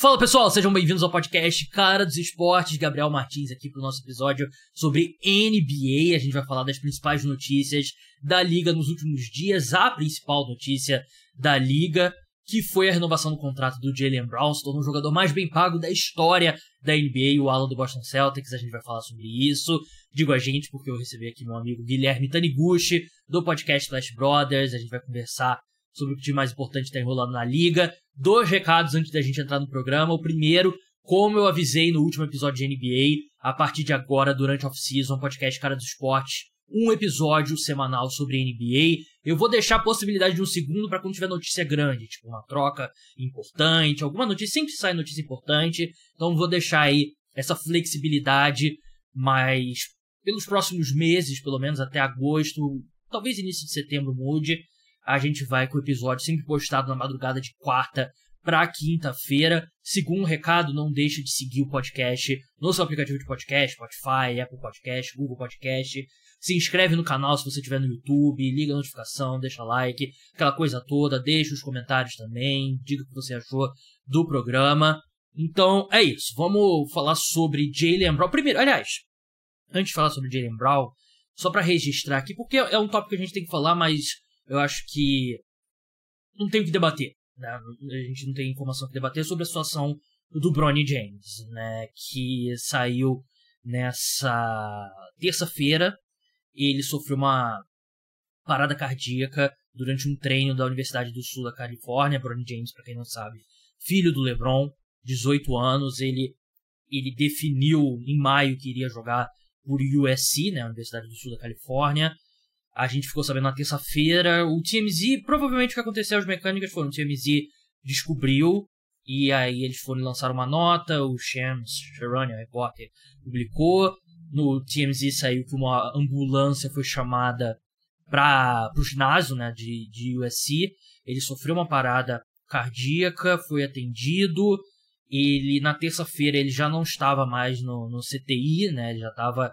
Fala pessoal, sejam bem-vindos ao podcast Cara dos Esportes. Gabriel Martins aqui para o nosso episódio sobre NBA. A gente vai falar das principais notícias da liga nos últimos dias. A principal notícia da liga, que foi a renovação do contrato do Jalen Brown, se tornou o jogador mais bem pago da história da NBA, o ala do Boston Celtics. A gente vai falar sobre isso. Digo a gente porque eu recebi aqui meu amigo Guilherme Taniguchi, do podcast Flash Brothers. A gente vai conversar sobre o que de mais importante está enrolando na liga. Dois recados antes da gente entrar no programa. O primeiro, como eu avisei no último episódio de NBA, a partir de agora, durante off-season, podcast Cara do Esporte, um episódio semanal sobre NBA. Eu vou deixar a possibilidade de um segundo para quando tiver notícia grande, tipo uma troca importante, alguma notícia, sempre sai notícia importante. Então vou deixar aí essa flexibilidade, mas pelos próximos meses, pelo menos até agosto, talvez início de setembro mude a gente vai com o episódio sempre postado na madrugada de quarta para quinta-feira. Segundo recado, não deixe de seguir o podcast no seu aplicativo de podcast, Spotify, Apple Podcast, Google Podcast. Se inscreve no canal se você estiver no YouTube, liga a notificação, deixa like, aquela coisa toda, deixa os comentários também, diga o que você achou do programa. Então é isso, vamos falar sobre Jalen Brown. Primeiro, aliás, antes de falar sobre Jalen Brown, só para registrar aqui, porque é um tópico que a gente tem que falar, mas eu acho que não tem o que debater. Né? A gente não tem informação que debater sobre a situação do Bronny James, né? Que saiu nessa terça-feira. Ele sofreu uma parada cardíaca durante um treino da Universidade do Sul da Califórnia. Bronny James, para quem não sabe, filho do LeBron, 18 anos. Ele, ele definiu em maio que iria jogar por USC, né? Universidade do Sul da Califórnia. A gente ficou sabendo na terça-feira. O TMZ, provavelmente o que aconteceu, as mecânicas foram: o TMZ descobriu e aí eles foram lançar uma nota. O Shams Sharani, o repórter, publicou. No TMZ saiu que uma ambulância foi chamada para o ginásio né, de, de USC. Ele sofreu uma parada cardíaca, foi atendido. Ele na terça-feira ele já não estava mais no, no CTI, né? Ele já estava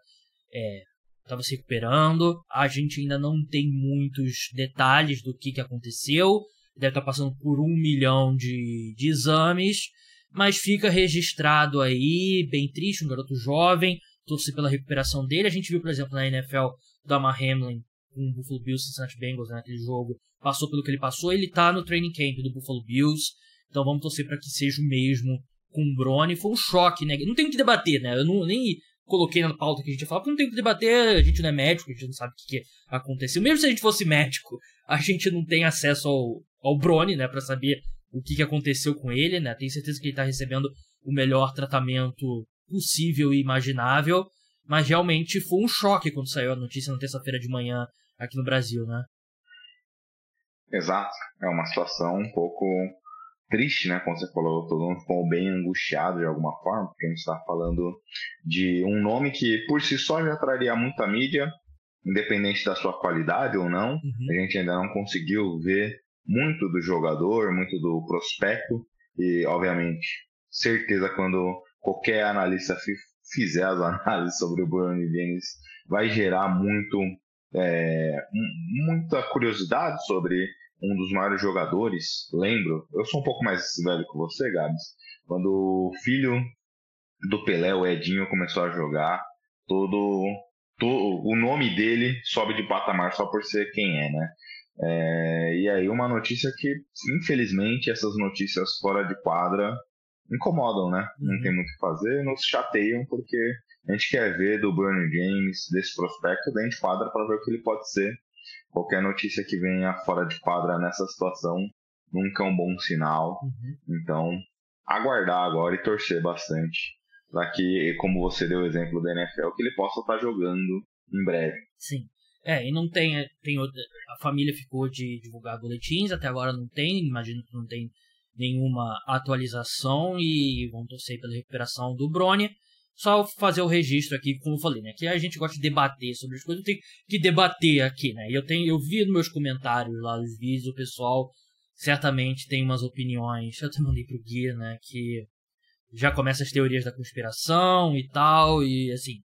é, estava se recuperando. A gente ainda não tem muitos detalhes do que, que aconteceu. Deve estar tá passando por um milhão de, de exames. Mas fica registrado aí, bem triste, um garoto jovem. Torcer pela recuperação dele. A gente viu, por exemplo, na NFL, Damar Hamlin com o Buffalo Bills e Cincinnati Bengals né, naquele jogo. Passou pelo que ele passou. Ele está no training camp do Buffalo Bills. Então vamos torcer para que seja o mesmo com o Brony. Foi um choque, né? Não tem o que debater, né? Eu não, nem coloquei na pauta que a gente ia falar, porque não tem que debater, a gente não é médico, a gente não sabe o que, que aconteceu. Mesmo se a gente fosse médico, a gente não tem acesso ao, ao Brony, né, para saber o que, que aconteceu com ele, né? Tenho certeza que ele tá recebendo o melhor tratamento possível e imaginável, mas realmente foi um choque quando saiu a notícia na terça-feira de manhã aqui no Brasil, né? Exato, é uma situação um pouco triste, né? Como você falou, todo mundo ficou bem angustiado de alguma forma, porque a gente está falando de um nome que por si só já traria muita mídia, independente da sua qualidade ou não. Uhum. A gente ainda não conseguiu ver muito do jogador, muito do prospecto, e obviamente, certeza quando qualquer analista fizer as análises sobre o Bruno James, vai gerar muito é, muita curiosidade sobre um dos maiores jogadores, lembro, eu sou um pouco mais velho que você, Gabs, quando o filho do Pelé, o Edinho, começou a jogar, todo, todo o nome dele sobe de patamar só por ser quem é, né? É, e aí uma notícia que, infelizmente, essas notícias fora de quadra incomodam, né? Não uhum. tem muito o que fazer, nos chateiam porque a gente quer ver do Bruno James, desse prospecto dentro de quadra para ver o que ele pode ser qualquer notícia que venha fora de quadra nessa situação nunca é um bom sinal. Uhum. Então, aguardar agora e torcer bastante para que, como você deu o exemplo da NFL, que ele possa estar jogando em breve. Sim. É, e não tem, tem a família ficou de divulgar boletins, até agora não tem, imagino que não tem nenhuma atualização e vão torcer pela recuperação do Brony só fazer o registro aqui, como eu falei, né? Que a gente gosta de debater sobre as coisas, tem que debater aqui, né? E eu tenho, eu vi nos meus comentários lá nos vídeos, o pessoal certamente tem umas opiniões. Eu até mandei pro Gui, né? Que já começa as teorias da conspiração e tal, e assim.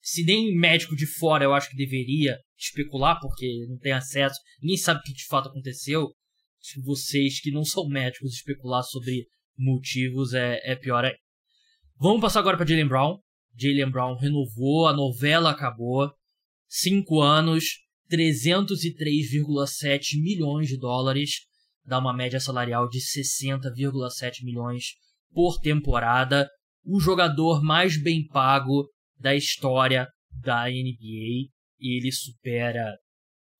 Se nem médico de fora eu acho que deveria especular, porque não tem acesso, ninguém sabe o que de fato aconteceu. Se vocês que não são médicos especular sobre motivos é, é pior aí. Vamos passar agora para Jalen Brown. Jalen Brown renovou, a novela acabou. Cinco anos, 303,7 milhões de dólares, dá uma média salarial de 60,7 milhões por temporada. O jogador mais bem pago da história da NBA. Ele supera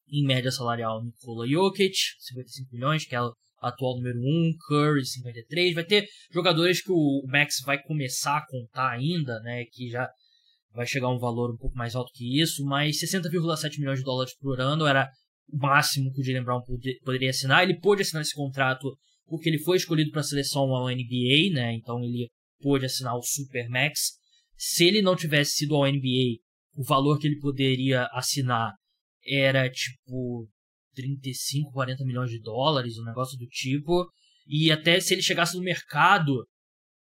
em média salarial Nikola Jokic, 55 milhões, que é atual número 1, Curry, 53. Vai ter jogadores que o Max vai começar a contar ainda, né, que já vai chegar a um valor um pouco mais alto que isso, mas 60,7 milhões de dólares por ano era o máximo que o Jalen Brown poderia assinar. Ele pôde assinar esse contrato porque ele foi escolhido para a seleção ao NBA, né? Então ele pôde assinar o Super Max. Se ele não tivesse sido ao NBA, o valor que ele poderia assinar era tipo 35, 40 milhões de dólares, um negócio do tipo. E até se ele chegasse no mercado,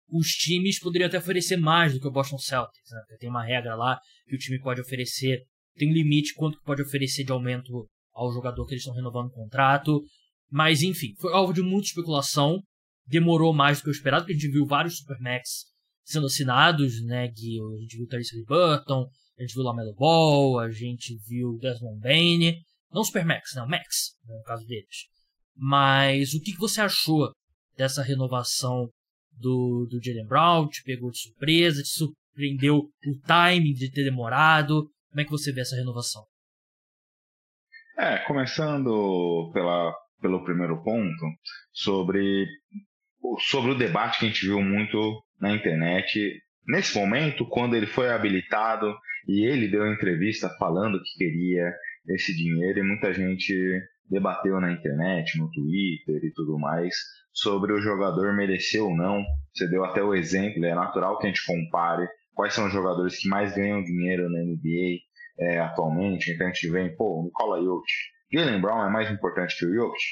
os times poderiam até oferecer mais do que o Boston Celtics, né? Tem uma regra lá que o time pode oferecer, tem um limite quanto que pode oferecer de aumento ao jogador que eles estão renovando o contrato. Mas enfim, foi alvo de muita especulação. Demorou mais do que o esperado, porque a gente viu vários Supermax sendo assinados, né? A gente viu Tyrese Burton, a gente viu Lamelo Ball, a gente viu Desmond Bain. Não Supermax, não, Max, né, no caso deles. Mas o que, que você achou dessa renovação do, do Jalen Brown? Te pegou de surpresa? Te surpreendeu o timing de ter demorado? Como é que você vê essa renovação? É, começando pela, pelo primeiro ponto, sobre, sobre o debate que a gente viu muito na internet. Nesse momento, quando ele foi habilitado e ele deu entrevista falando que queria esse dinheiro, e muita gente debateu na internet, no Twitter e tudo mais, sobre o jogador merecer ou não. Você deu até o exemplo, é natural que a gente compare quais são os jogadores que mais ganham dinheiro na NBA é, atualmente. Então a gente vem, pô, Nikola Jokic. Jalen Brown é mais importante que o Jokic?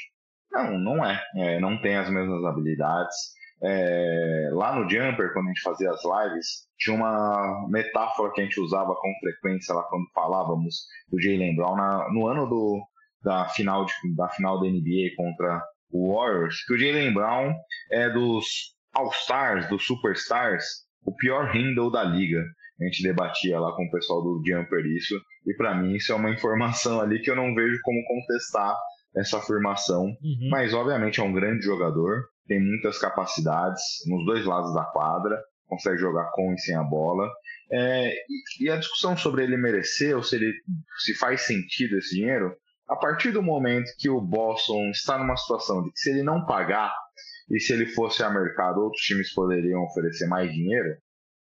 Não, não é. é não tem as mesmas habilidades. É, lá no Jumper, quando a gente fazia as lives, tinha uma metáfora que a gente usava com frequência lá quando falávamos do Jalen Brown na, no ano do, da, final de, da final da NBA contra o Warriors, que o Jalen Brown é dos All-Stars, dos Superstars, o pior handle da liga. A gente debatia lá com o pessoal do Jumper isso, e para mim isso é uma informação ali que eu não vejo como contestar essa afirmação. Uhum. Mas obviamente é um grande jogador, tem muitas capacidades nos dois lados da quadra, consegue jogar com e sem a bola. É, e, a discussão sobre ele merecer ou se ele se faz sentido esse dinheiro, a partir do momento que o Boston está numa situação de que se ele não pagar e se ele fosse a mercado, outros times poderiam oferecer mais dinheiro,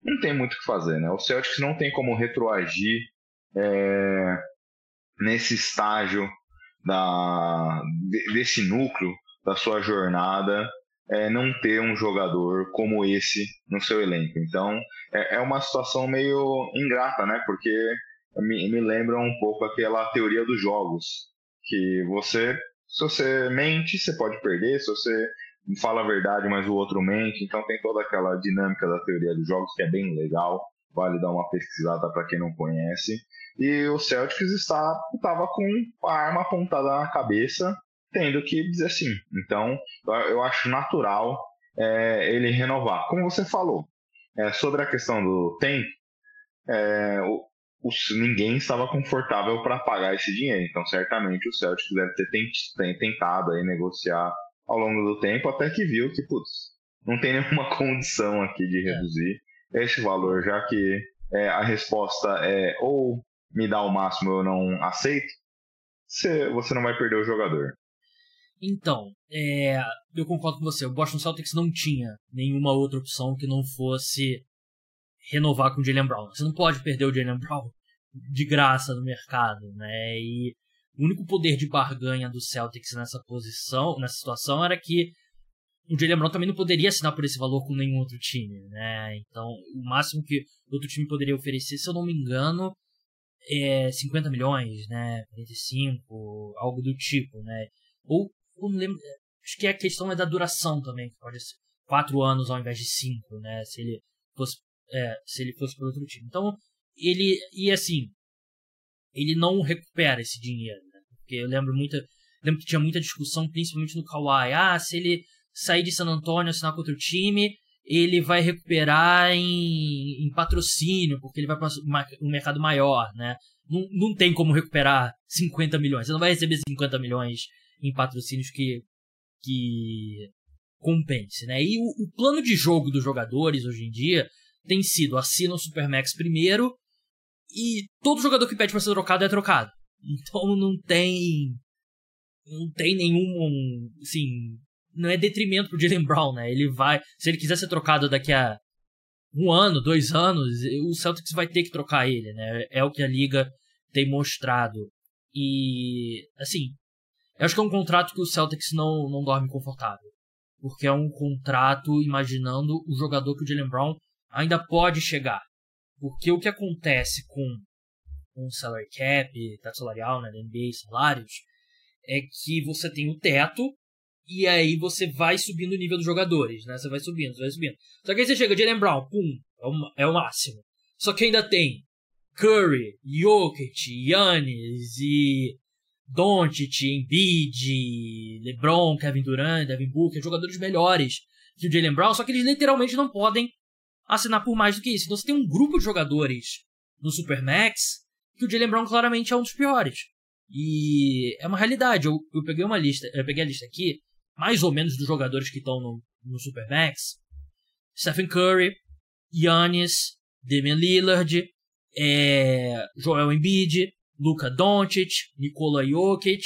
não tem muito o que fazer, né? O Celtics não tem como retroagir é, nesse estágio da, desse núcleo da sua jornada é, não ter um jogador como esse no seu elenco. Então é, é uma situação meio ingrata, né? Porque me, me lembra um pouco aquela teoria dos jogos, que você, se você mente, você pode perder, se você fala a verdade, mas o outro mente, então tem toda aquela dinâmica da teoria dos jogos que é bem legal, vale dar uma pesquisada para quem não conhece. E o Celtics estava com a arma apontada na cabeça tendo que dizer sim. Então, eu acho natural é, ele renovar. Como você falou, é, sobre a questão do tempo, é, o, o, ninguém estava confortável para pagar esse dinheiro. Então, certamente o Celtic deve ter tent, tentado aí negociar ao longo do tempo, até que viu que, putz, não tem nenhuma condição aqui de é. reduzir esse valor, já que é, a resposta é ou me dá o máximo eu não aceito, você, você não vai perder o jogador. Então, é, eu concordo com você. O Boston Celtics não tinha nenhuma outra opção que não fosse renovar com o Jalen Brown. Você não pode perder o Jalen Brown de graça no mercado, né? E o único poder de barganha do Celtics nessa posição, nessa situação, era que o Jalen Brown também não poderia assinar por esse valor com nenhum outro time, né? Então, o máximo que outro time poderia oferecer, se eu não me engano, é 50 milhões, né? 45, algo do tipo, né? Ou não lembro, acho que a questão é da duração também, que pode ser quatro anos ao invés de cinco, né? Se ele fosse, é, se ele fosse para outro time. Então, ele, e assim, ele não recupera esse dinheiro, né? Porque eu lembro muita, lembro que tinha muita discussão, principalmente no Kawhi, ah, se ele sair de San Antonio, assinar com outro time, ele vai recuperar em, em patrocínio, porque ele vai para um mercado maior, né? Não, não tem como recuperar 50 milhões. Você não vai receber 50 milhões em patrocínios que, que compense, né? E o, o plano de jogo dos jogadores hoje em dia tem sido assina o Supermax primeiro e todo jogador que pede para ser trocado é trocado. Então não tem não tem nenhum, assim, não é detrimento pro Jalen Brown, né? Ele vai, se ele quiser ser trocado daqui a um ano, dois anos, o Celtics vai ter que trocar ele, né? É o que a liga tem mostrado. E, assim, eu acho que é um contrato que o Celtics não, não dorme confortável. Porque é um contrato imaginando o jogador que o Jalen Brown ainda pode chegar. Porque o que acontece com, o salary cap, teto salarial, né, da NBA, salários, é que você tem o teto e aí você vai subindo o nível dos jogadores, né? Você vai subindo, você vai subindo. Só que aí você chega, Jalen Brown, pum, é o, é o máximo. Só que ainda tem Curry, Jokic, Yannis e Doncic, Embiid, LeBron, Kevin Durant, Devin Booker, jogadores melhores que o Jalen Brown, só que eles literalmente não podem assinar por mais do que isso. Então você tem um grupo de jogadores no Supermax que o Jalen Brown claramente é um dos piores. E é uma realidade. Eu, eu peguei uma lista, eu peguei a lista aqui, mais ou menos dos jogadores que estão no, no Supermax. Stephen Curry, Giannis, Damian Lillard, é, Joel Embiid, Luka Doncic, Nikola Jokic,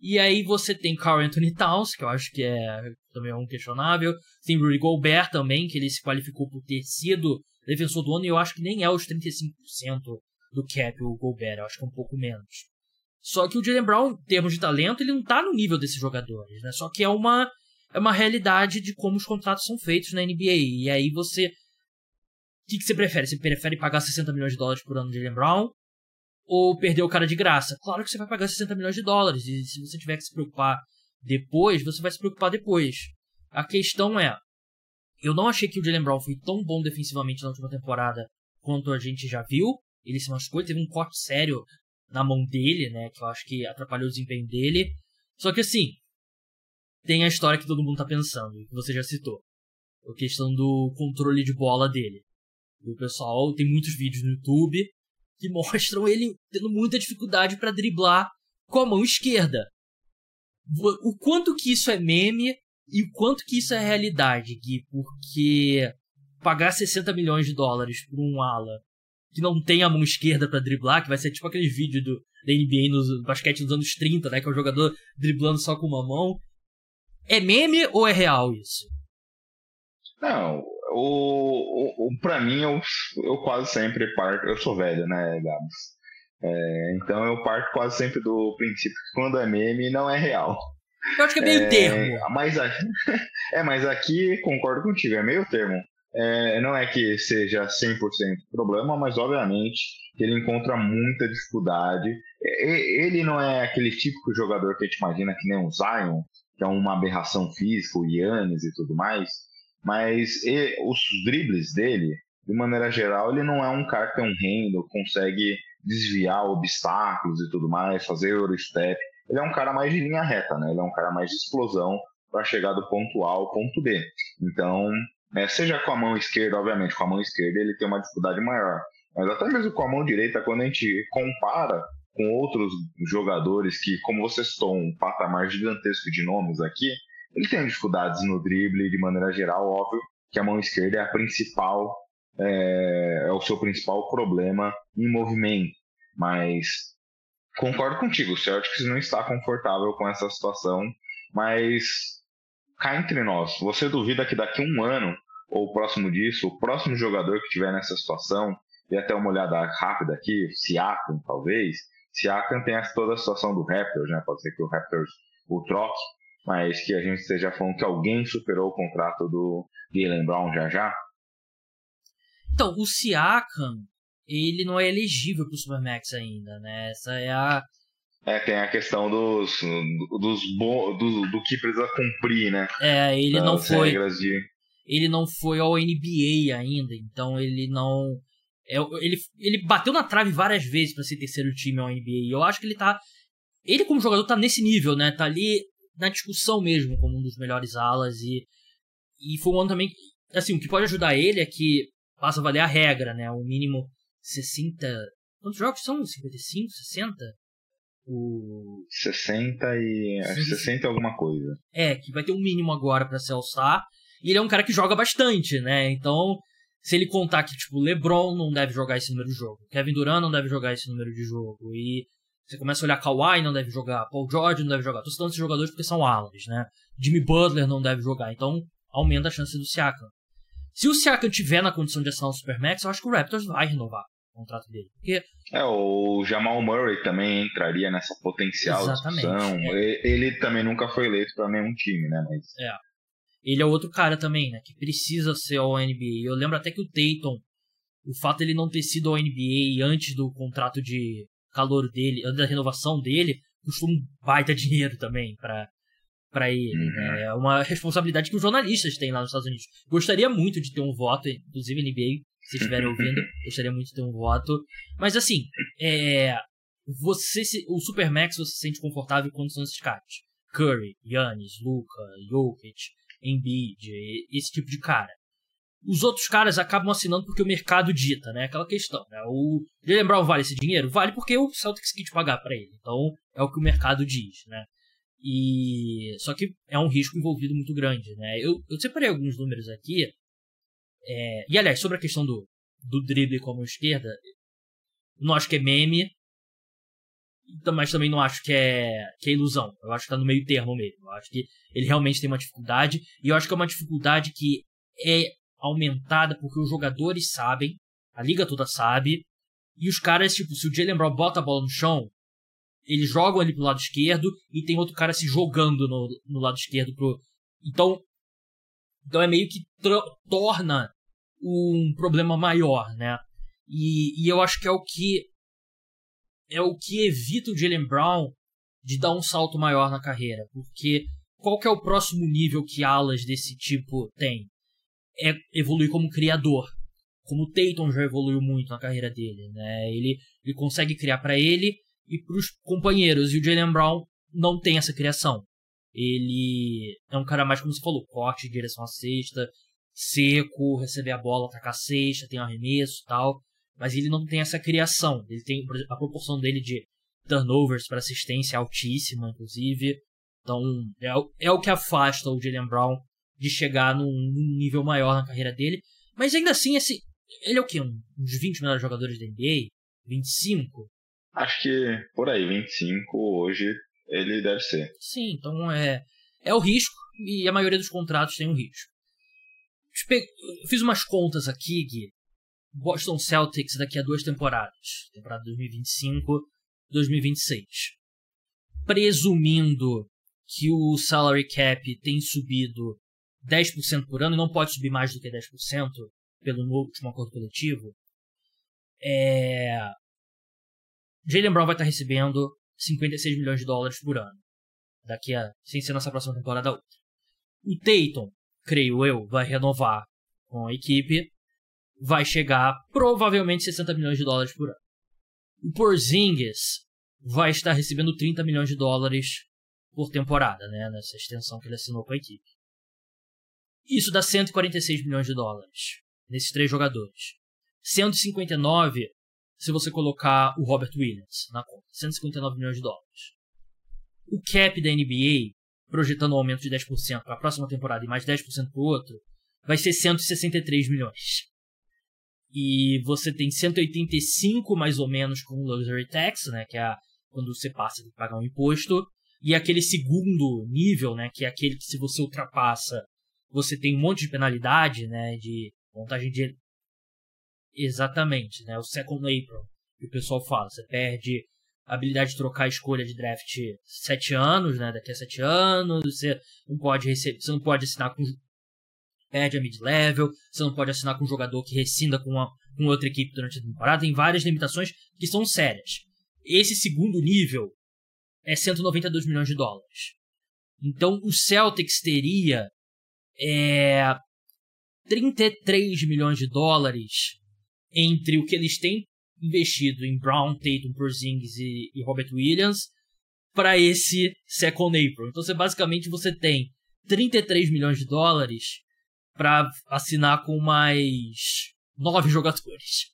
e aí você tem Carl Anthony Towns, que eu acho que é também é um questionável. Tem Rudy Gobert também, que ele se qualificou por ter sido defensor do ano, e eu acho que nem é os 35% do cap o Gobert, eu acho que é um pouco menos. Só que o Jalen Brown, em termos de talento, ele não tá no nível desses jogadores, né? Só que é uma, é uma realidade de como os contratos são feitos na NBA. E aí você. O que, que você prefere? Você prefere pagar 60 milhões de dólares por ano de Jalen Brown? Ou perder o cara de graça? Claro que você vai pagar 60 milhões de dólares. E se você tiver que se preocupar depois, você vai se preocupar depois. A questão é. Eu não achei que o Jalen Brown foi tão bom defensivamente na última temporada quanto a gente já viu. Ele se machucou, teve um corte sério na mão dele, né? Que eu acho que atrapalhou o desempenho dele. Só que assim, tem a história que todo mundo tá pensando, que você já citou. A questão do controle de bola dele. o pessoal tem muitos vídeos no YouTube que mostram ele tendo muita dificuldade para driblar com a mão esquerda. O quanto que isso é meme e o quanto que isso é realidade, Gui, porque pagar 60 milhões de dólares por um ala que não tem a mão esquerda para driblar, que vai ser tipo aquele vídeo do, da NBA no basquete dos anos 30, né? Que é o jogador driblando só com uma mão. É meme ou é real isso? Não, o, o, o pra mim eu, eu quase sempre parto. Eu sou velho, né, Gabs? É, então eu parto quase sempre do princípio que quando é meme não é real. Eu acho que é meio é, termo. Mas, é, mas aqui concordo contigo, é meio termo. É, não é que seja 100% problema, mas obviamente ele encontra muita dificuldade. Ele não é aquele típico jogador que a gente imagina que nem o Zion, que é uma aberração física, o Yannis e tudo mais, mas ele, os dribles dele, de maneira geral, ele não é um cara que tem um rendo, consegue desviar obstáculos e tudo mais, fazer Eurostep. Ele é um cara mais de linha reta, né? Ele é um cara mais de explosão para chegar do ponto A ao ponto B. Então, né? Seja com a mão esquerda, obviamente, com a mão esquerda ele tem uma dificuldade maior. Mas até mesmo com a mão direita, quando a gente compara com outros jogadores que, como você citou, um patamar gigantesco de nomes aqui, ele tem dificuldades no drible de maneira geral, óbvio que a mão esquerda é a principal, é, é o seu principal problema em movimento. Mas concordo contigo, o Celtics não está confortável com essa situação, mas cá entre nós, você duvida que daqui a um ano, ou próximo disso, o próximo jogador que tiver nessa situação, e até uma olhada rápida aqui, Siakam talvez, Siakam tem toda a situação do Raptors, né? Pode ser que o Raptors o troque, mas que a gente esteja falando que alguém superou o contrato do Jalen Brown já já. Então, o Siakam, ele não é elegível para o Supermax ainda, né? Essa é a é, tem a questão dos, dos do, do que precisa cumprir, né? É, ele não foi. De... Ele não foi ao NBA ainda, então ele não. É, ele, ele bateu na trave várias vezes para ser terceiro time ao NBA. Eu acho que ele tá. Ele, como jogador, tá nesse nível, né? Tá ali na discussão mesmo como um dos melhores alas e e foi um ano também assim o que pode ajudar ele é que passa a valer a regra né? O mínimo 60 quantos jogos são? 55 60 o 60 e 60 e alguma coisa. É que vai ter um mínimo agora para ser All-Star e ele é um cara que joga bastante né? Então se ele contar que tipo LeBron não deve jogar esse número de jogo Kevin Durant não deve jogar esse número de jogo e você começa a olhar Kawhi não deve jogar, Paul George não deve jogar. Tô citando esses jogadores porque são alas, né? Jimmy Butler não deve jogar. Então aumenta a chance do Siakam. Se o Siakam tiver na condição de assinar o Supermax, eu acho que o Raptors vai renovar o contrato dele. Porque... É, o Jamal Murray também entraria nessa potencial Exatamente, discussão. É. Ele também nunca foi eleito para nenhum time, né? Mas... É. Ele é outro cara também, né? Que precisa ser ao NBA. Eu lembro até que o Tatum, o fato dele não ter sido ao NBA antes do contrato de calor dele, da renovação dele, custou um baita dinheiro também para para ele. Uhum. Né? É uma responsabilidade que os jornalistas têm lá nos Estados Unidos. Gostaria muito de ter um voto, inclusive NBA, se estiverem ouvindo, gostaria muito de ter um voto. Mas assim, é, você se, o Supermax você se sente confortável quando são esses caras. Curry, Yannis, Luca, Jokic, Embiid, esse tipo de cara os outros caras acabam assinando porque o mercado dita, né? Aquela questão, né? O Brown vale esse dinheiro? Vale porque o Celtics quis pagar para ele. Então, é o que o mercado diz, né? E só que é um risco envolvido muito grande, né? Eu, eu separei alguns números aqui. É... E aliás, sobre a questão do, do drible como esquerda, não acho que é meme, mas também não acho que é, que é ilusão. Eu acho que tá no meio termo mesmo. Eu acho que ele realmente tem uma dificuldade. E eu acho que é uma dificuldade que é aumentada porque os jogadores sabem, a liga toda sabe, e os caras, tipo, se o Jalen Brown bota a bola no chão, eles jogam ali pro lado esquerdo e tem outro cara se jogando no, no lado esquerdo pro. Então. Então é meio que torna um problema maior, né? E, e eu acho que é o que. É o que evita o Jalen Brown de dar um salto maior na carreira. Porque qual que é o próximo nível que alas desse tipo tem? É evoluir como criador. Como o Tatum já evoluiu muito na carreira dele, né? Ele, ele consegue criar para ele e para os companheiros. E o Jalen Brown não tem essa criação. Ele é um cara mais, como você falou, corte direção à cesta, seco, receber a bola, atacar a cesta, tem arremesso tal. Mas ele não tem essa criação. Ele tem a proporção dele de turnovers para assistência é altíssima, inclusive. Então é, é o que afasta o Jalen Brown de chegar num, nível maior na carreira dele. Mas ainda assim, esse, ele é o quê? Um, uns 20 melhores jogadores da NBA? 25? Acho que por aí, 25 hoje ele deve ser. Sim, então é, é o risco e a maioria dos contratos tem um risco. Fiz umas contas aqui, Gui. Boston Celtics daqui a duas temporadas. Temporada 2025, 2026. Presumindo que o salary cap tem subido 10% por ano não pode subir mais do que 10% pelo último acordo coletivo, é... Jalen Brown vai estar recebendo 56 milhões de dólares por ano. Daqui a. sem ser nossa próxima temporada outra. O Tatum, creio eu, vai renovar com a equipe. Vai chegar provavelmente 60 milhões de dólares por ano. O Porzingis vai estar recebendo 30 milhões de dólares por temporada, né? Nessa extensão que ele assinou com a equipe. Isso dá 146 milhões de dólares nesses três jogadores. 159 se você colocar o Robert Williams na conta. 159 milhões de dólares. O cap da NBA, projetando um aumento de 10% para a próxima temporada e mais 10% para o outro, vai ser 163 milhões. E você tem 185 mais ou menos com o Luxury Tax, né, que é quando você passa de pagar um imposto, e aquele segundo nível, né, que é aquele que se você ultrapassa você tem um monte de penalidade, né, de montagem de exatamente, né, o second apron que o pessoal fala, você perde a habilidade de trocar a escolha de draft sete anos, né, daqui a sete anos, você não pode receber, você não pode assinar com perde a mid-level, você não pode assinar com um jogador que rescinda com, uma, com outra equipe durante a temporada, tem várias limitações que são sérias. Esse segundo nível é 192 milhões de dólares. Então o Celtics teria é, 33 milhões de dólares entre o que eles têm investido em Brown, Tatum, Porzingis e, e Robert Williams para esse second April. Então você basicamente você tem 33 milhões de dólares para assinar com mais nove jogadores.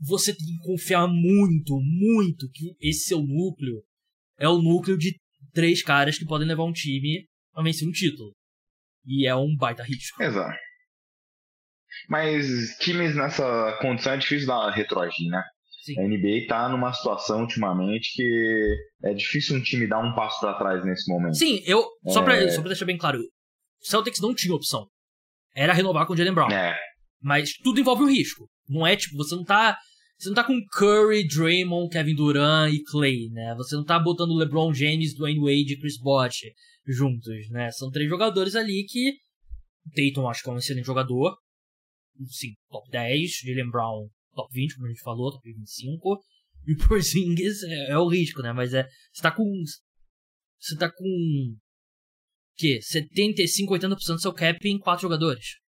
Você tem que confiar muito, muito que esse seu núcleo é o núcleo de três caras que podem levar um time a vencer um título. E é um baita risco. Exato. Mas times nessa condição é difícil dar retroagir, né? Sim. A NBA tá numa situação ultimamente que é difícil um time dar um passo para trás nesse momento. Sim, eu. Só, é... pra, só pra deixar bem claro, o Celtics não tinha opção. Era renovar com o Jalen Brown. É. Mas tudo envolve o risco. Não é tipo, você não tá. Você não tá com Curry, Draymond, Kevin Durant e Clay, né? Você não tá botando LeBron James, Dwayne Wade e Chris Bosh juntos, né? São três jogadores ali que. Dayton acho que é um excelente jogador. Sim, top 10. Jalen Brown, top 20, como a gente falou, top 25. E o Porzingis é, é o risco, né? Mas é. Você tá com. Você tá com. Que? 75, 80% do seu cap em quatro jogadores.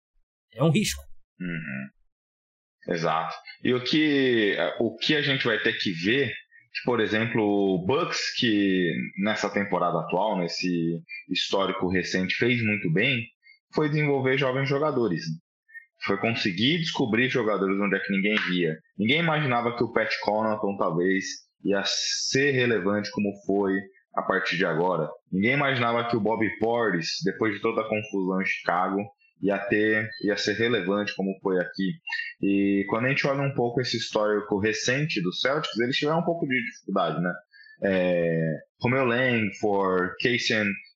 É um risco. Uhum. Exato. E o que, o que a gente vai ter que ver por exemplo, o Bucks, que nessa temporada atual, nesse histórico recente, fez muito bem, foi desenvolver jovens jogadores. Foi conseguir descobrir jogadores onde é que ninguém via. Ninguém imaginava que o Pat Connaughton talvez ia ser relevante como foi a partir de agora. Ninguém imaginava que o Bobby Portis, depois de toda a confusão em Chicago, ia ter, ia ser relevante como foi aqui. E quando a gente olha um pouco esse histórico recente do Celtics, eles tiveram um pouco de dificuldade, né? É, Romeo Langford,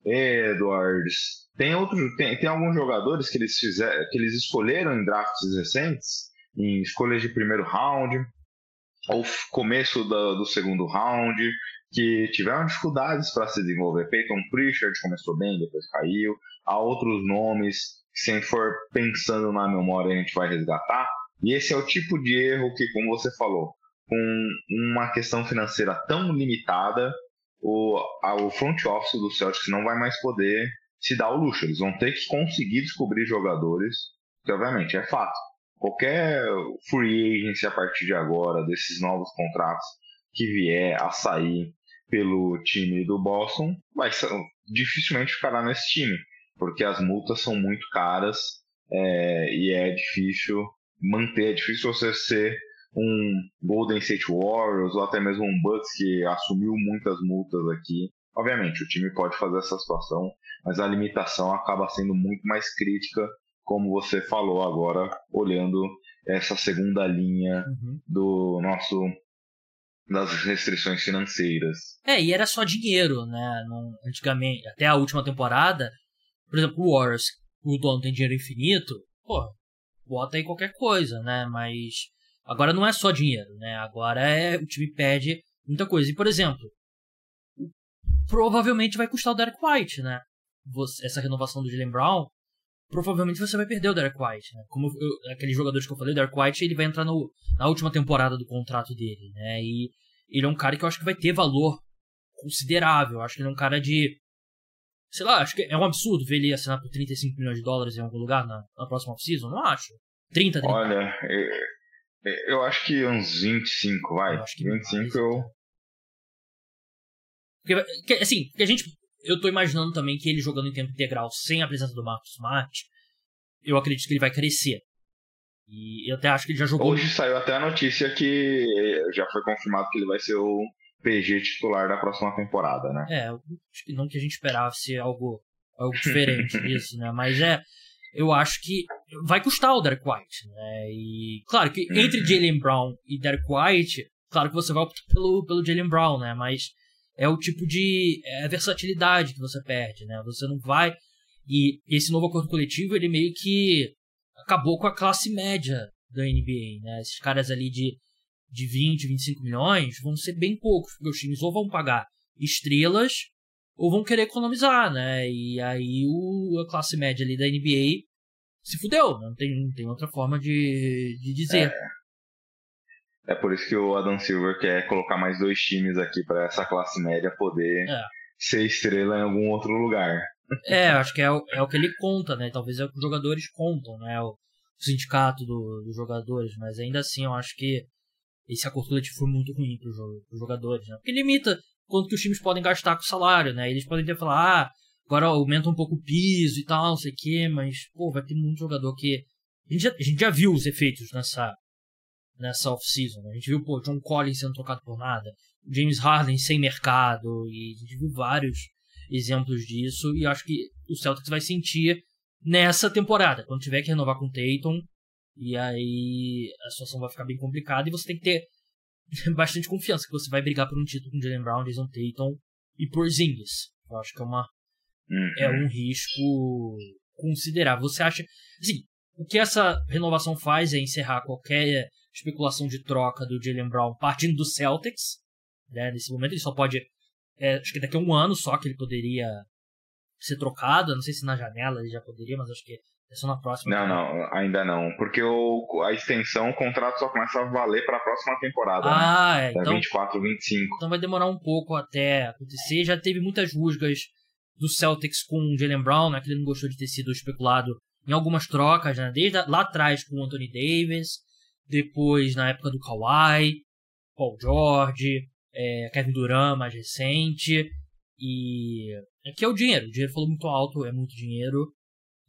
Edwards, tem outros, tem, tem alguns jogadores que eles fizeram, que eles escolheram em drafts recentes, em escolhas de primeiro round ou começo do, do segundo round, que tiveram dificuldades para se desenvolver. Peyton Pritchard começou bem, depois caiu. Há outros nomes se a gente for pensando na memória, a gente vai resgatar. E esse é o tipo de erro que, como você falou, com uma questão financeira tão limitada, o, o front office do Celtics não vai mais poder se dar o luxo. Eles vão ter que conseguir descobrir jogadores, que obviamente é fato. Qualquer free agency a partir de agora, desses novos contratos que vier a sair pelo time do Boston, vai dificilmente ficará nesse time porque as multas são muito caras é, e é difícil manter, é difícil você ser um Golden State Warriors ou até mesmo um Bucks que assumiu muitas multas aqui. Obviamente, o time pode fazer essa situação, mas a limitação acaba sendo muito mais crítica, como você falou agora, olhando essa segunda linha uhum. do nosso das restrições financeiras. É, e era só dinheiro, né? antigamente, até a última temporada, por exemplo, o Warriors, o dono tem dinheiro infinito, pô, bota aí qualquer coisa, né? Mas agora não é só dinheiro, né? Agora é o time pede muita coisa. E, por exemplo, provavelmente vai custar o Derek White, né? Você, essa renovação do Jalen Brown, provavelmente você vai perder o Derek White, né? Como eu, aqueles jogadores que eu falei, o Derek White, ele vai entrar no, na última temporada do contrato dele, né? E ele é um cara que eu acho que vai ter valor considerável. Eu acho que ele é um cara de Sei lá, acho que é um absurdo ver ele assinar por 35 milhões de dólares em algum lugar na, na próxima off-season, não acho. 30, 30. Olha, eu, eu, acho que uns 25, vai. Eu acho que 25 eu. Porque, assim, porque a gente. Eu tô imaginando também que ele jogando em tempo integral sem a presença do Marcos Smart, eu acredito que ele vai crescer. E eu até acho que ele já jogou. Hoje saiu até a notícia que já foi confirmado que ele vai ser o PG titular da próxima temporada, né? É, acho que não que a gente esperasse algo, algo diferente disso, né? Mas é, eu acho que vai custar o Derek White, né? E claro que entre uhum. Jalen Brown e Derek White, claro que você vai optar pelo, pelo Jalen Brown, né? Mas é o tipo de é versatilidade que você perde, né? Você não vai e esse novo acordo coletivo ele meio que acabou com a classe média da NBA, né? Esses caras ali de de 20, 25 milhões vão ser bem poucos, porque os times ou vão pagar estrelas ou vão querer economizar, né? E aí o, a classe média ali da NBA se fudeu, né? não tem, não tem outra forma de, de dizer. É. é por isso que o Adam Silver quer colocar mais dois times aqui para essa classe média poder é. ser estrela em algum outro lugar. É, acho que é o, é o que ele conta, né? Talvez é o que os jogadores contam, né? O, o sindicato do, dos jogadores, mas ainda assim eu acho que esse acordo coletivo foi muito ruim para os jogadores, né? Porque limita quanto que os times podem gastar com o salário, né? Eles podem até falar, ah, agora aumenta um pouco o piso e tal, não sei o quê, mas, pô, vai ter muito jogador que. A gente já, a gente já viu os efeitos nessa, nessa off-season. Né? A gente viu, pô, John Collins sendo trocado por nada, James Harden sem mercado, e a gente viu vários exemplos disso, e acho que o Celtics vai sentir nessa temporada, quando tiver que renovar com o Tatum, e aí a situação vai ficar bem complicada, e você tem que ter bastante confiança que você vai brigar por um título com Jalen Brown, Jason Tatum e por Zingis. Eu acho que é uma uhum. é um risco considerável. Você acha, assim, o que essa renovação faz é encerrar qualquer especulação de troca do Jalen Brown partindo do Celtics, né? Nesse momento ele só pode é, acho que daqui a um ano só que ele poderia ser trocado. Não sei se na janela ele já poderia, mas acho que é só na próxima. Não, não, ainda não. Porque o, a extensão, o contrato só começa a valer para a próxima temporada. Né? Ah, né? é. Então, 24, 25. Então vai demorar um pouco até acontecer. Já teve muitas rusgas do Celtics com o Jalen Brown, né? Que ele não gostou de ter sido especulado em algumas trocas, né? Desde lá atrás com o Anthony Davis, depois na época do Kawhi, Paul George, é, Kevin Durant mais recente. E aqui é o dinheiro. O dinheiro falou muito alto, é muito dinheiro.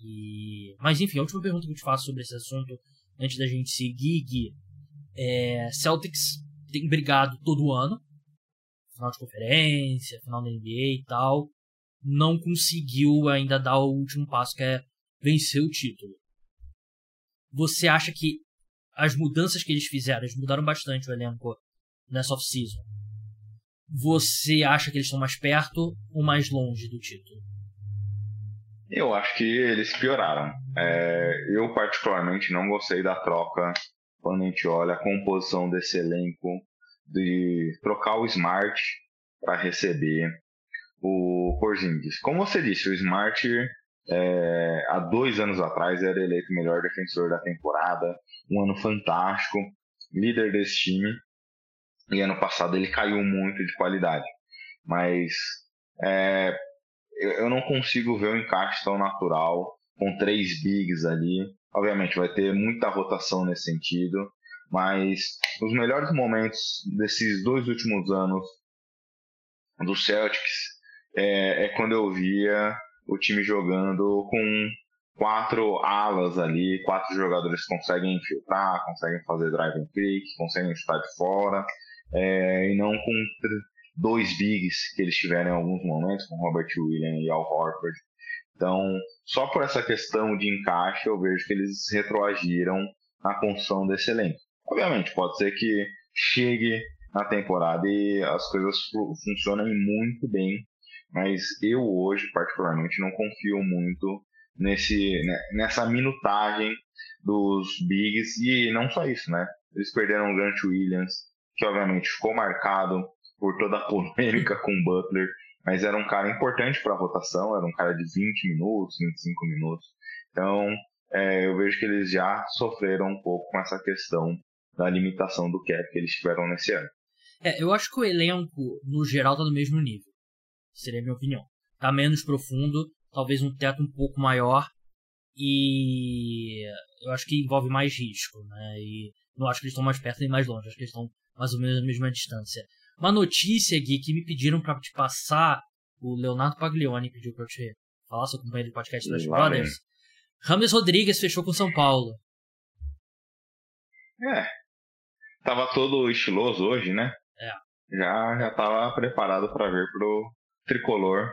E... Mas enfim, a última pergunta que eu te faço sobre esse assunto, antes da gente seguir, Gui, é Celtics tem brigado todo ano, final de conferência, final da NBA e tal, não conseguiu ainda dar o último passo que é vencer o título. Você acha que as mudanças que eles fizeram, eles mudaram bastante o elenco nessa off-season, você acha que eles estão mais perto ou mais longe do título? Eu acho que eles pioraram. É, eu, particularmente, não gostei da troca quando a gente olha a composição desse elenco de trocar o Smart para receber o Porzingis. Como você disse, o Smart é, há dois anos atrás era eleito melhor defensor da temporada, um ano fantástico, líder desse time. E ano passado ele caiu muito de qualidade. Mas é, eu não consigo ver um encaixe tão natural com três bigs ali. Obviamente vai ter muita rotação nesse sentido, mas os melhores momentos desses dois últimos anos do Celtics é, é quando eu via o time jogando com quatro alas ali, quatro jogadores conseguem infiltrar, conseguem fazer drive and kick, conseguem estar de fora é, e não com dois bigs que eles tiveram em alguns momentos, com Robert Williams e Al Horford. Então, só por essa questão de encaixe, eu vejo que eles retroagiram na construção desse elenco. Obviamente, pode ser que chegue na temporada e as coisas funcionem muito bem, mas eu hoje, particularmente, não confio muito nesse, né, nessa minutagem dos bigs e não só isso, né? Eles perderam o Grant Williams, que obviamente ficou marcado por toda a polêmica com o Butler, mas era um cara importante para a votação, era um cara de 20 minutos, 25 minutos. Então, é, eu vejo que eles já sofreram um pouco com essa questão da limitação do cap que eles tiveram nesse ano. É, eu acho que o elenco, no geral, tá no mesmo nível. Seria a minha opinião. Tá menos profundo, talvez um teto um pouco maior. E eu acho que envolve mais risco, né? E não acho que eles estão mais perto nem mais longe. Acho que eles estão mais ou menos a mesma distância. Uma notícia, Gui, que me pediram para te passar, o Leonardo Paglioni pediu para eu te falar, seu companheiro de podcast Flash Brothers. Rames Rodrigues fechou com São Paulo. É. Tava todo estiloso hoje, né? É. Já, já tava preparado para ver pro tricolor.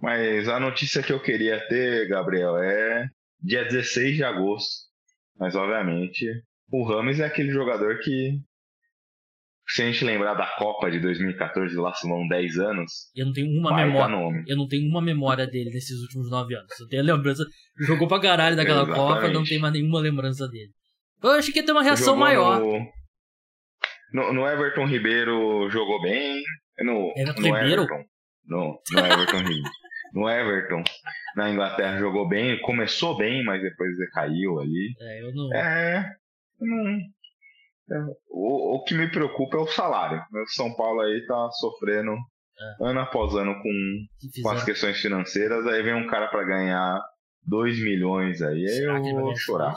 Mas a notícia que eu queria ter, Gabriel, é dia 16 de agosto. Mas obviamente, o Rames é aquele jogador que se a gente lembrar da Copa de 2014, lá se vão 10 anos. Eu não tenho uma memória. Eu não tenho uma memória dele nesses últimos 9 anos. Eu tenho a lembrança. Jogou pra caralho daquela. Copa, não tenho mais nenhuma lembrança dele. Eu achei que ia ter uma reação jogou maior. No... No, no, Everton Ribeiro jogou bem. No, Everton no Ribeiro? Everton. No, no Everton Ribeiro. No Everton, na Inglaterra jogou bem, começou bem, mas depois decaiu ali. É, eu não. É, não, o, o que me preocupa é o salário. O São Paulo aí tá sofrendo é. ano após ano com, com as questões financeiras. Aí vem um cara para ganhar 2 milhões aí, aí eu vou chorar.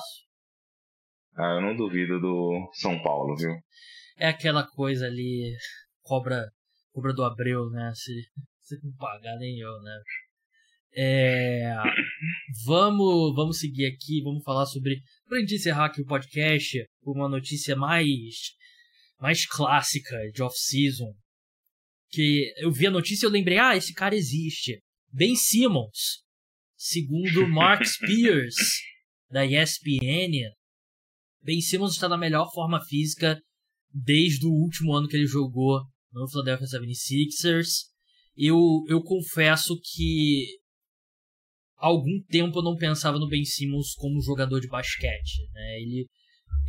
Ah, eu não duvido do São Paulo, viu? É aquela coisa ali, cobra cobrador Abreu, né? Se, se não pagar, nem eu, né? É, vamos, vamos seguir aqui, vamos falar sobre. Pra gente encerrar aqui o podcast, uma notícia mais, mais clássica de off-season. Que eu vi a notícia e eu lembrei, ah, esse cara existe. Ben Simmons, segundo Mark Spears, da ESPN. Ben Simmons está na melhor forma física desde o último ano que ele jogou no Philadelphia 76ers. Eu, eu confesso que algum tempo eu não pensava no Ben Simmons como jogador de basquete. Né? Ele,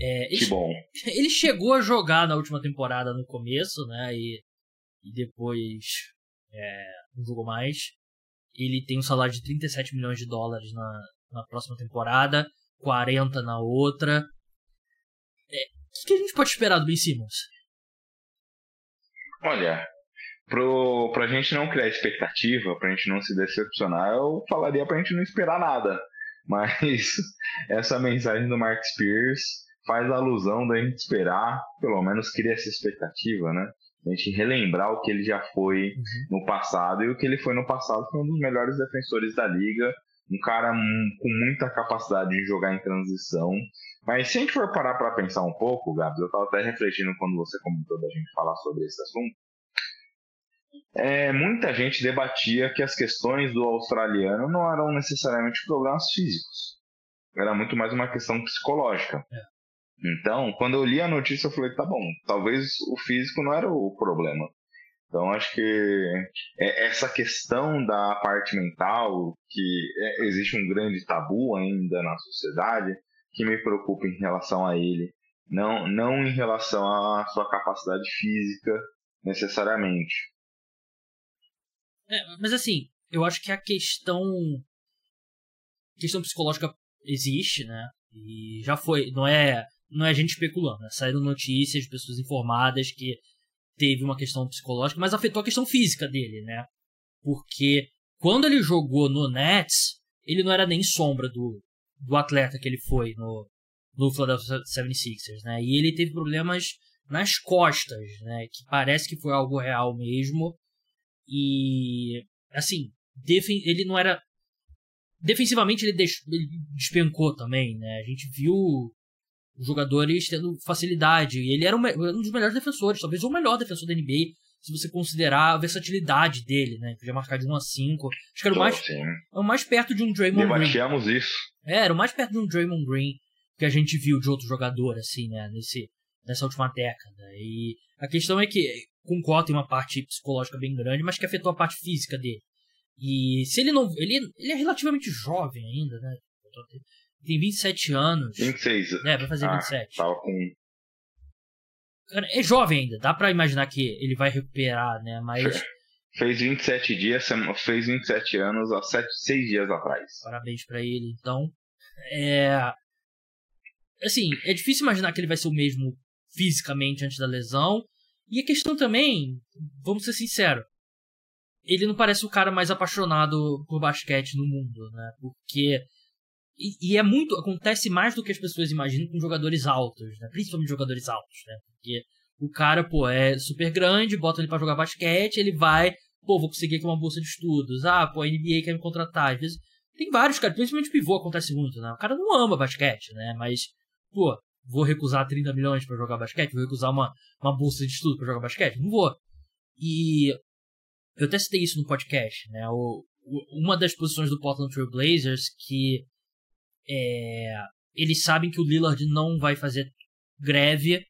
é, ele, que bom. Ele chegou a jogar na última temporada no começo, né? E, e depois é, não jogou mais. Ele tem um salário de 37 milhões de dólares na, na próxima temporada, 40 na outra. É, o que a gente pode esperar do Ben Simmons? Olha, pro, pra gente não criar expectativa, pra gente não se decepcionar, eu falaria pra gente não esperar nada. Mas essa mensagem do Mark Spears faz alusão da gente esperar, pelo menos cria essa expectativa, né? A gente relembrar o que ele já foi uhum. no passado, e o que ele foi no passado foi um dos melhores defensores da liga, um cara com muita capacidade de jogar em transição. Mas se a gente for parar para pensar um pouco, Gabi, eu estava até refletindo quando você comentou da gente falar sobre esse assunto, é, muita gente debatia que as questões do australiano não eram necessariamente problemas físicos. Era muito mais uma questão psicológica. É. Então, quando eu li a notícia, eu falei, tá bom, talvez o físico não era o problema. Então, acho que é essa questão da parte mental, que é, existe um grande tabu ainda na sociedade, que me preocupa em relação a ele. Não, não em relação à sua capacidade física, necessariamente. É, mas assim, eu acho que a questão. questão psicológica existe, né? E já foi. Não é, não é a gente especulando, né? Saíram notícias de pessoas informadas que teve uma questão psicológica, mas afetou a questão física dele, né? Porque quando ele jogou no Nets, ele não era nem sombra do, do atleta que ele foi no, no Philadelphia 76ers, né? E ele teve problemas nas costas, né? Que parece que foi algo real mesmo. E, assim, ele não era. Defensivamente ele, ele despencou também, né? A gente viu jogadores tendo facilidade. E ele era um, um, dos melhores defensores, talvez o melhor defensor da NBA, se você considerar a versatilidade dele, né? Podia marcar de 1 a 5. Acho que era o mais, o mais perto de um Draymond Debatíamos Green. isso. É, era o mais perto de um Draymond Green que a gente viu de outro jogador, assim, né? Nesse, nessa última década. E a questão é que concordo tem uma parte psicológica bem grande, mas que afetou a parte física dele. E se ele não. Ele, ele é relativamente jovem ainda, né? Tem 27 anos. 26. É, vai fazer ah, 27. Tava com. Cara, é jovem ainda, dá pra imaginar que ele vai recuperar, né? Mas. Fez 27 dias, fez 27 anos há 7, 6 dias atrás. Parabéns para ele, então. É. Assim, é difícil imaginar que ele vai ser o mesmo fisicamente antes da lesão. E a questão também, vamos ser sinceros, ele não parece o cara mais apaixonado por basquete no mundo, né? Porque. E, e, é muito. Acontece mais do que as pessoas imaginam com jogadores altos, né? Principalmente jogadores altos, né? Porque o cara, pô, é super grande, bota ele para jogar basquete, ele vai, pô, vou conseguir aqui uma bolsa de estudos. Ah, pô, a NBA quer me contratar. Às vezes. Tem vários caras, principalmente pivô acontece muito, né? O cara não ama basquete, né? Mas, pô, vou recusar 30 milhões para jogar basquete? Vou recusar uma, uma bolsa de estudo para jogar basquete? Não vou. E eu até citei isso no podcast, né? O, o, uma das posições do Portland Trail Blazers que é, eles sabem que o Lillard não vai fazer greve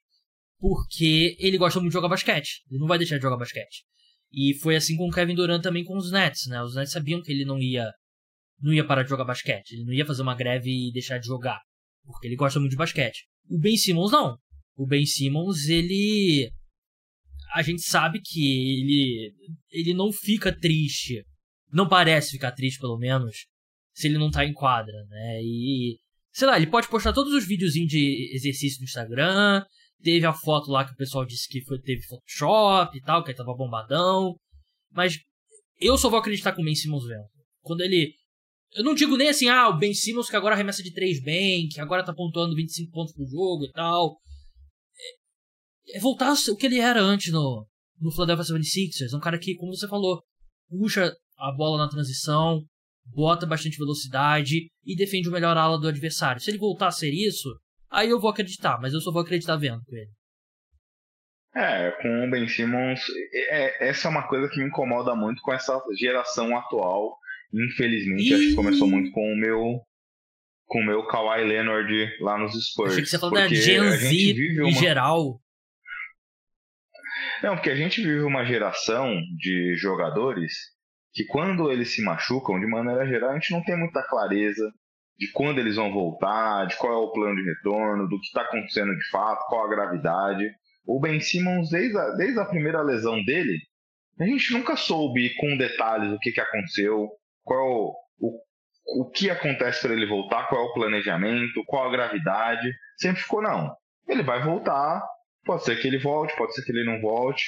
porque ele gosta muito de jogar basquete. Ele não vai deixar de jogar basquete. E foi assim com o Kevin Durant também com os Nets, né? Os Nets sabiam que ele não ia não ia parar de jogar basquete. Ele não ia fazer uma greve e deixar de jogar, porque ele gosta muito de basquete. O Ben Simmons não. O Ben Simmons, ele. A gente sabe que ele. Ele não fica triste. Não parece ficar triste, pelo menos. Se ele não tá em quadra, né? E. Sei lá, ele pode postar todos os videozinhos de exercício no Instagram. Teve a foto lá que o pessoal disse que foi, teve Photoshop e tal, que ele tava bombadão. Mas eu só vou acreditar com o Ben Simmons vendo. Quando ele eu não digo nem assim, ah, o Ben Simmons que agora arremessa de 3 bem, que agora tá pontuando 25 pontos por jogo e tal. É, é voltar o que ele era antes no, no Philadelphia 76ers. É um cara que, como você falou, puxa a bola na transição, bota bastante velocidade e defende o melhor ala do adversário. Se ele voltar a ser isso, aí eu vou acreditar, mas eu só vou acreditar vendo com ele. É, com o Ben Simmons, é, essa é uma coisa que me incomoda muito com essa geração atual. Infelizmente, e... acho que começou muito com o meu com o meu Kawhi Leonard lá nos Spurs. Achei que você falou da Gen Z em uma... geral. Não, porque a gente vive uma geração de jogadores que quando eles se machucam, de maneira geral, a gente não tem muita clareza de quando eles vão voltar, de qual é o plano de retorno, do que está acontecendo de fato, qual a gravidade. O Ben Simmons, desde a, desde a primeira lesão dele, a gente nunca soube com detalhes o que, que aconteceu, qual o, o que acontece para ele voltar, qual é o planejamento, qual a gravidade. Sempre ficou, não. Ele vai voltar, pode ser que ele volte, pode ser que ele não volte.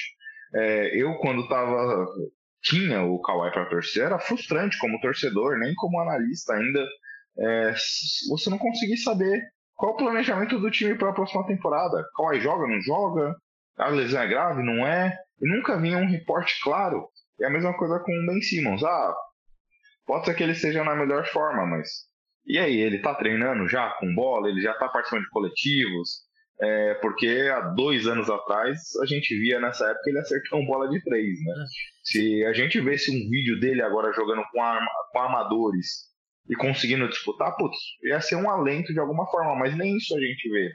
É, eu, quando tava, tinha o Kawhi para torcer, era frustrante como torcedor, nem como analista ainda. É, você não conseguir saber qual o planejamento do time para a próxima temporada. Kawhi joga, não joga? A lesão é grave, não é? E nunca vinha um reporte claro. É a mesma coisa com o Ben Simmons. Ah, pode ser que ele seja na melhor forma, mas. E aí, ele tá treinando já com bola? Ele já tá participando de coletivos? É, porque há dois anos atrás a gente via nessa época ele acertando bola de três, né? É. Se a gente vesse um vídeo dele agora jogando com, arma, com amadores e conseguindo disputar, putz, ia ser um alento de alguma forma, mas nem isso a gente vê.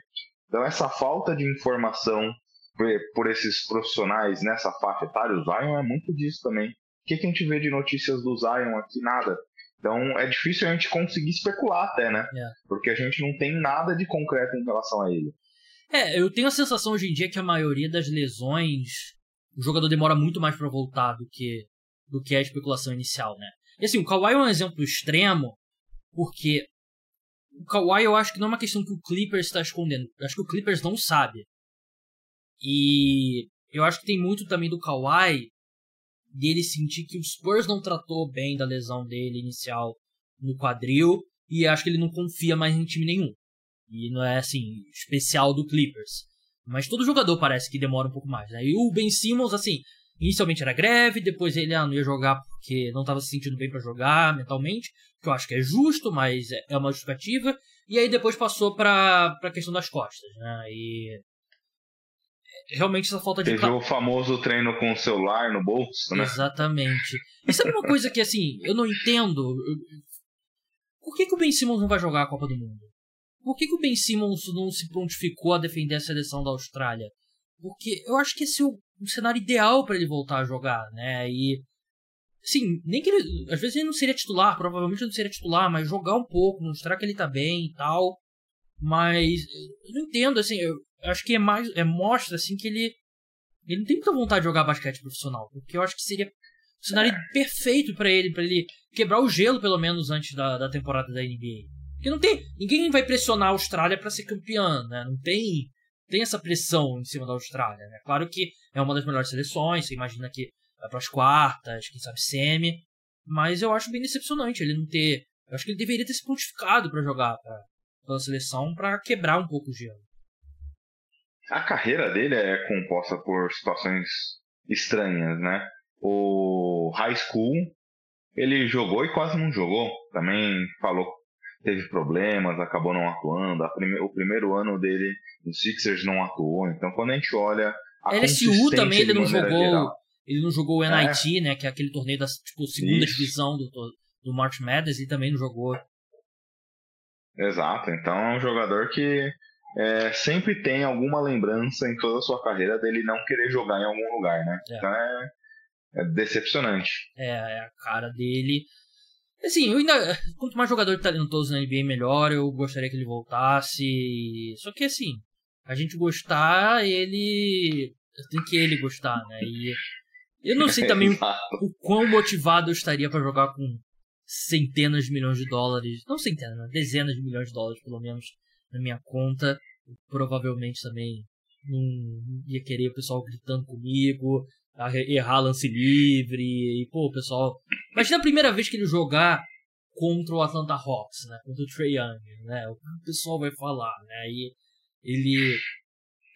Então essa falta de informação por, por esses profissionais nessa faixa etária, o Zion é muito disso também. O que, que a gente vê de notícias do Zion aqui? Nada. Então é difícil a gente conseguir especular até, né? É. Porque a gente não tem nada de concreto em relação a ele. É, eu tenho a sensação hoje em dia que a maioria das lesões o jogador demora muito mais para voltar do que do que a especulação inicial, né? E assim, o Kawhi é um exemplo extremo porque o Kawhi eu acho que não é uma questão que o Clippers está escondendo. Eu acho que o Clippers não sabe. E eu acho que tem muito também do Kawhi dele sentir que o Spurs não tratou bem da lesão dele inicial no quadril e acho que ele não confia mais em time nenhum. E não é assim, especial do Clippers. Mas todo jogador parece que demora um pouco mais. Né? E o Ben Simmons, assim, inicialmente era greve, depois ele ah, não ia jogar porque não estava se sentindo bem para jogar mentalmente, que eu acho que é justo, mas é uma justificativa. E aí depois passou para a questão das costas, né? E realmente essa falta de. Teve o famoso treino com o celular no bolso, né? Exatamente. E sabe uma coisa que, assim, eu não entendo? Por que, que o Ben Simmons não vai jogar a Copa do Mundo? Por que, que o Ben Simmons não se prontificou a defender a seleção da Austrália? Porque eu acho que esse é o, cenário ideal para ele voltar a jogar, né? E. Sim, nem que ele. Às vezes ele não seria titular, provavelmente não seria titular, mas jogar um pouco, mostrar que ele tá bem e tal. Mas. Eu não entendo, assim, eu acho que é mais. É, mostra, assim, que ele. Ele não tem muita vontade de jogar basquete profissional. Porque eu acho que seria o cenário perfeito para ele, para ele quebrar o gelo, pelo menos, antes da, da temporada da NBA. Porque não tem. Ninguém vai pressionar a Austrália para ser campeã, né? Não tem. Tem essa pressão em cima da Austrália, né? Claro que é uma das melhores seleções, você imagina que vai para as quartas, quem sabe semi. Mas eu acho bem decepcionante ele não ter. Eu acho que ele deveria ter se pontificado para jogar pra, pela seleção para quebrar um pouco o gelo. A carreira dele é composta por situações estranhas, né? O high school ele jogou e quase não jogou. Também falou teve problemas, acabou não atuando. Prime o primeiro ano dele no Sixers não atuou. Então, quando a gente olha. A LSU também ele não jogou. Geral, ele não jogou o NIT, é. né? Que é aquele torneio da tipo, segunda Isso. divisão do, do March Madness, e também não jogou. Exato. Então é um jogador que é, sempre tem alguma lembrança em toda a sua carreira dele não querer jogar em algum lugar, né? É. Então é, é decepcionante. É, é a cara dele. Assim, eu ainda. Quanto mais jogador talentoso na NBA, melhor. Eu gostaria que ele voltasse. Só que assim, a gente gostar, ele. Tem que ele gostar, né? E eu não sei também o quão motivado eu estaria para jogar com centenas de milhões de dólares. Não centenas, né? dezenas de milhões de dólares, pelo menos, na minha conta. Provavelmente também não ia querer o pessoal gritando comigo, errar lance livre. E, pô, o pessoal. Imagina a primeira vez que ele jogar contra o Atlanta Hawks, né? Contra o Trey Young, né? O que o pessoal vai falar, né? E ele.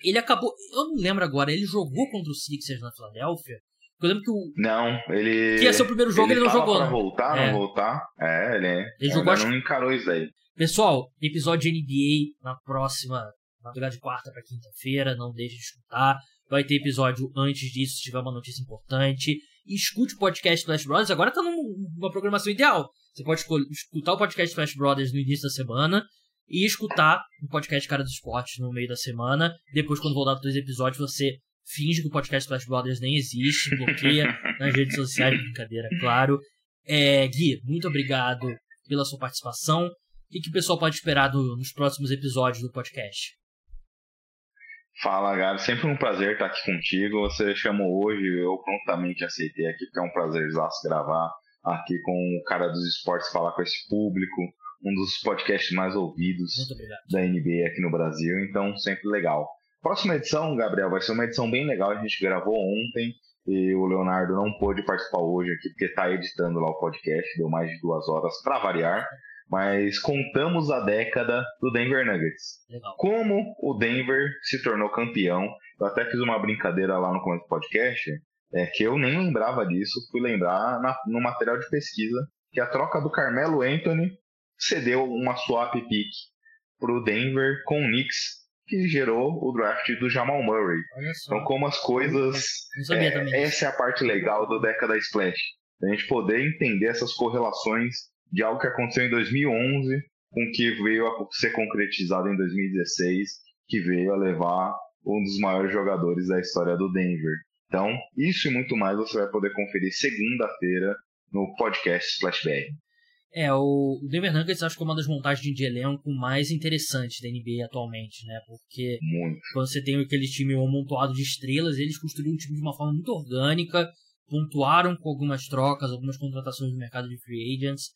Ele acabou. Eu não lembro agora, ele jogou contra o Sixers na Filadélfia? Eu lembro que o. Não, ele. Que ia ser o primeiro jogo, ele, ele não jogou. Pra né? voltar, É. não voltar. É, ele, Ele jogou, acho- não encarou isso daí. Pessoal, episódio de NBA na próxima madrugada de quarta para quinta-feira. Não deixe de escutar. Vai ter episódio antes disso, se tiver uma notícia importante. E escute o podcast Flash Brothers. Agora tá num- numa programação ideal. Você pode escutar o podcast Flash Brothers no início da semana e escutar o podcast Cara dos Esportes no meio da semana. Depois, quando voltar dois episódios, você finge que o podcast Flash Brothers nem existe, bloqueia nas redes sociais, brincadeira, claro. É, Gui, muito obrigado pela sua participação. O que, o pessoal pode esperar do- nos próximos episódios do podcast? Fala, Gabi. Sempre um prazer estar aqui contigo. Você chamou hoje, eu prontamente aceitei aqui, porque é um prazerzaço gravar aqui com o cara dos esportes, falar com esse público, um dos podcasts mais ouvidos da NBA aqui no Brasil, então sempre legal. Próxima edição, Gabriel, vai ser uma edição bem legal. A gente gravou ontem e o Leonardo não pôde participar hoje aqui porque está editando lá o podcast, deu mais de duas horas para variar. Mas contamos a década do Denver Nuggets. Legal. Como o Denver se tornou campeão. Eu até fiz uma brincadeira lá no começo do podcast, é que eu nem lembrava disso, fui lembrar na- no material de pesquisa que a troca do Carmelo Anthony cedeu uma swap pick pro Denver com o Knicks, que gerou o draft do Jamal Murray. Então, como as coisas. É, essa é a parte legal do Década Splash. A gente poder entender essas correlações de algo que aconteceu em 2011 com o que veio a ser concretizado em 2016, que veio a levar um dos maiores jogadores da história do Denver. Então, isso e muito mais você vai poder conferir segunda-feira no podcast BR. É, o o Denver Nuggets acho que é uma das montagens de elenco mais interessantes da NBA atualmente, né? Porque Muito. quando você tem aquele time amontoado de estrelas, eles construíram um time de uma forma muito orgânica, pontuaram com algumas trocas, algumas contratações no mercado de free agents.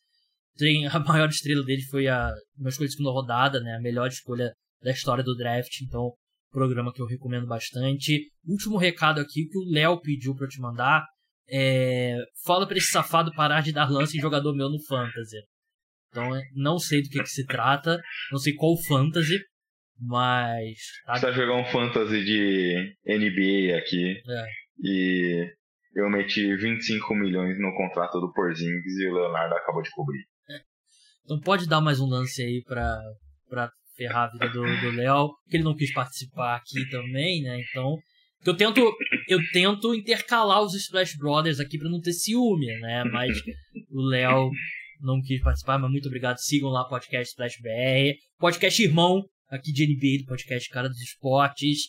Tem, a maior estrela deles foi a uma escolha de segunda rodada, né? A melhor escolha da história do draft, então programa que eu recomendo bastante. Último recado aqui que o Léo pediu pra eu te mandar. É, fala pra esse safado parar de dar lance em jogador meu no Fantasy. Então, é, não sei do que, que se trata, não sei qual Fantasy, mas. tá- Você vai jogar um fantasy de NBA aqui É. e eu meti 25 milhões no contrato do Porzingis e o Leonardo acabou de cobrir. Então pode dar mais um lance aí pra, pra ferrar a vida do Léo, que ele não quis participar aqui também, né? Então. Eu tento, eu tento intercalar os Splash Brothers aqui pra não ter ciúme, né? Mas o Léo não quis participar, mas muito obrigado. Sigam lá o podcast Splash BR, podcast irmão aqui de NBA, do podcast Cara dos Esportes.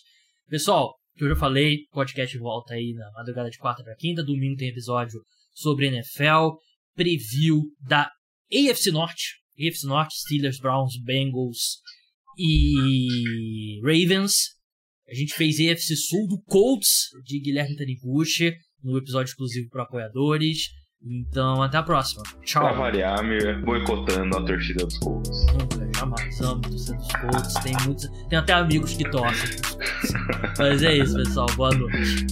Pessoal, que eu já falei, podcast volta aí na madrugada de quarta pra quinta. Domingo tem episódio sobre NFL, preview da AFC Norte, AFC Norte, Steelers, Browns, Bengals e Ravens. A gente fez AFC Sul do Colts de Guilherme Taniguchi no episódio exclusivo para apoiadores. Então, até a próxima. Pra Tchau. variar, me boicotando a torcida dos Colts. Nunca, jamais. Amo torcer dos Colts. Tem muitos. Tem até amigos que torcem. Mas é isso, pessoal. Boa noite.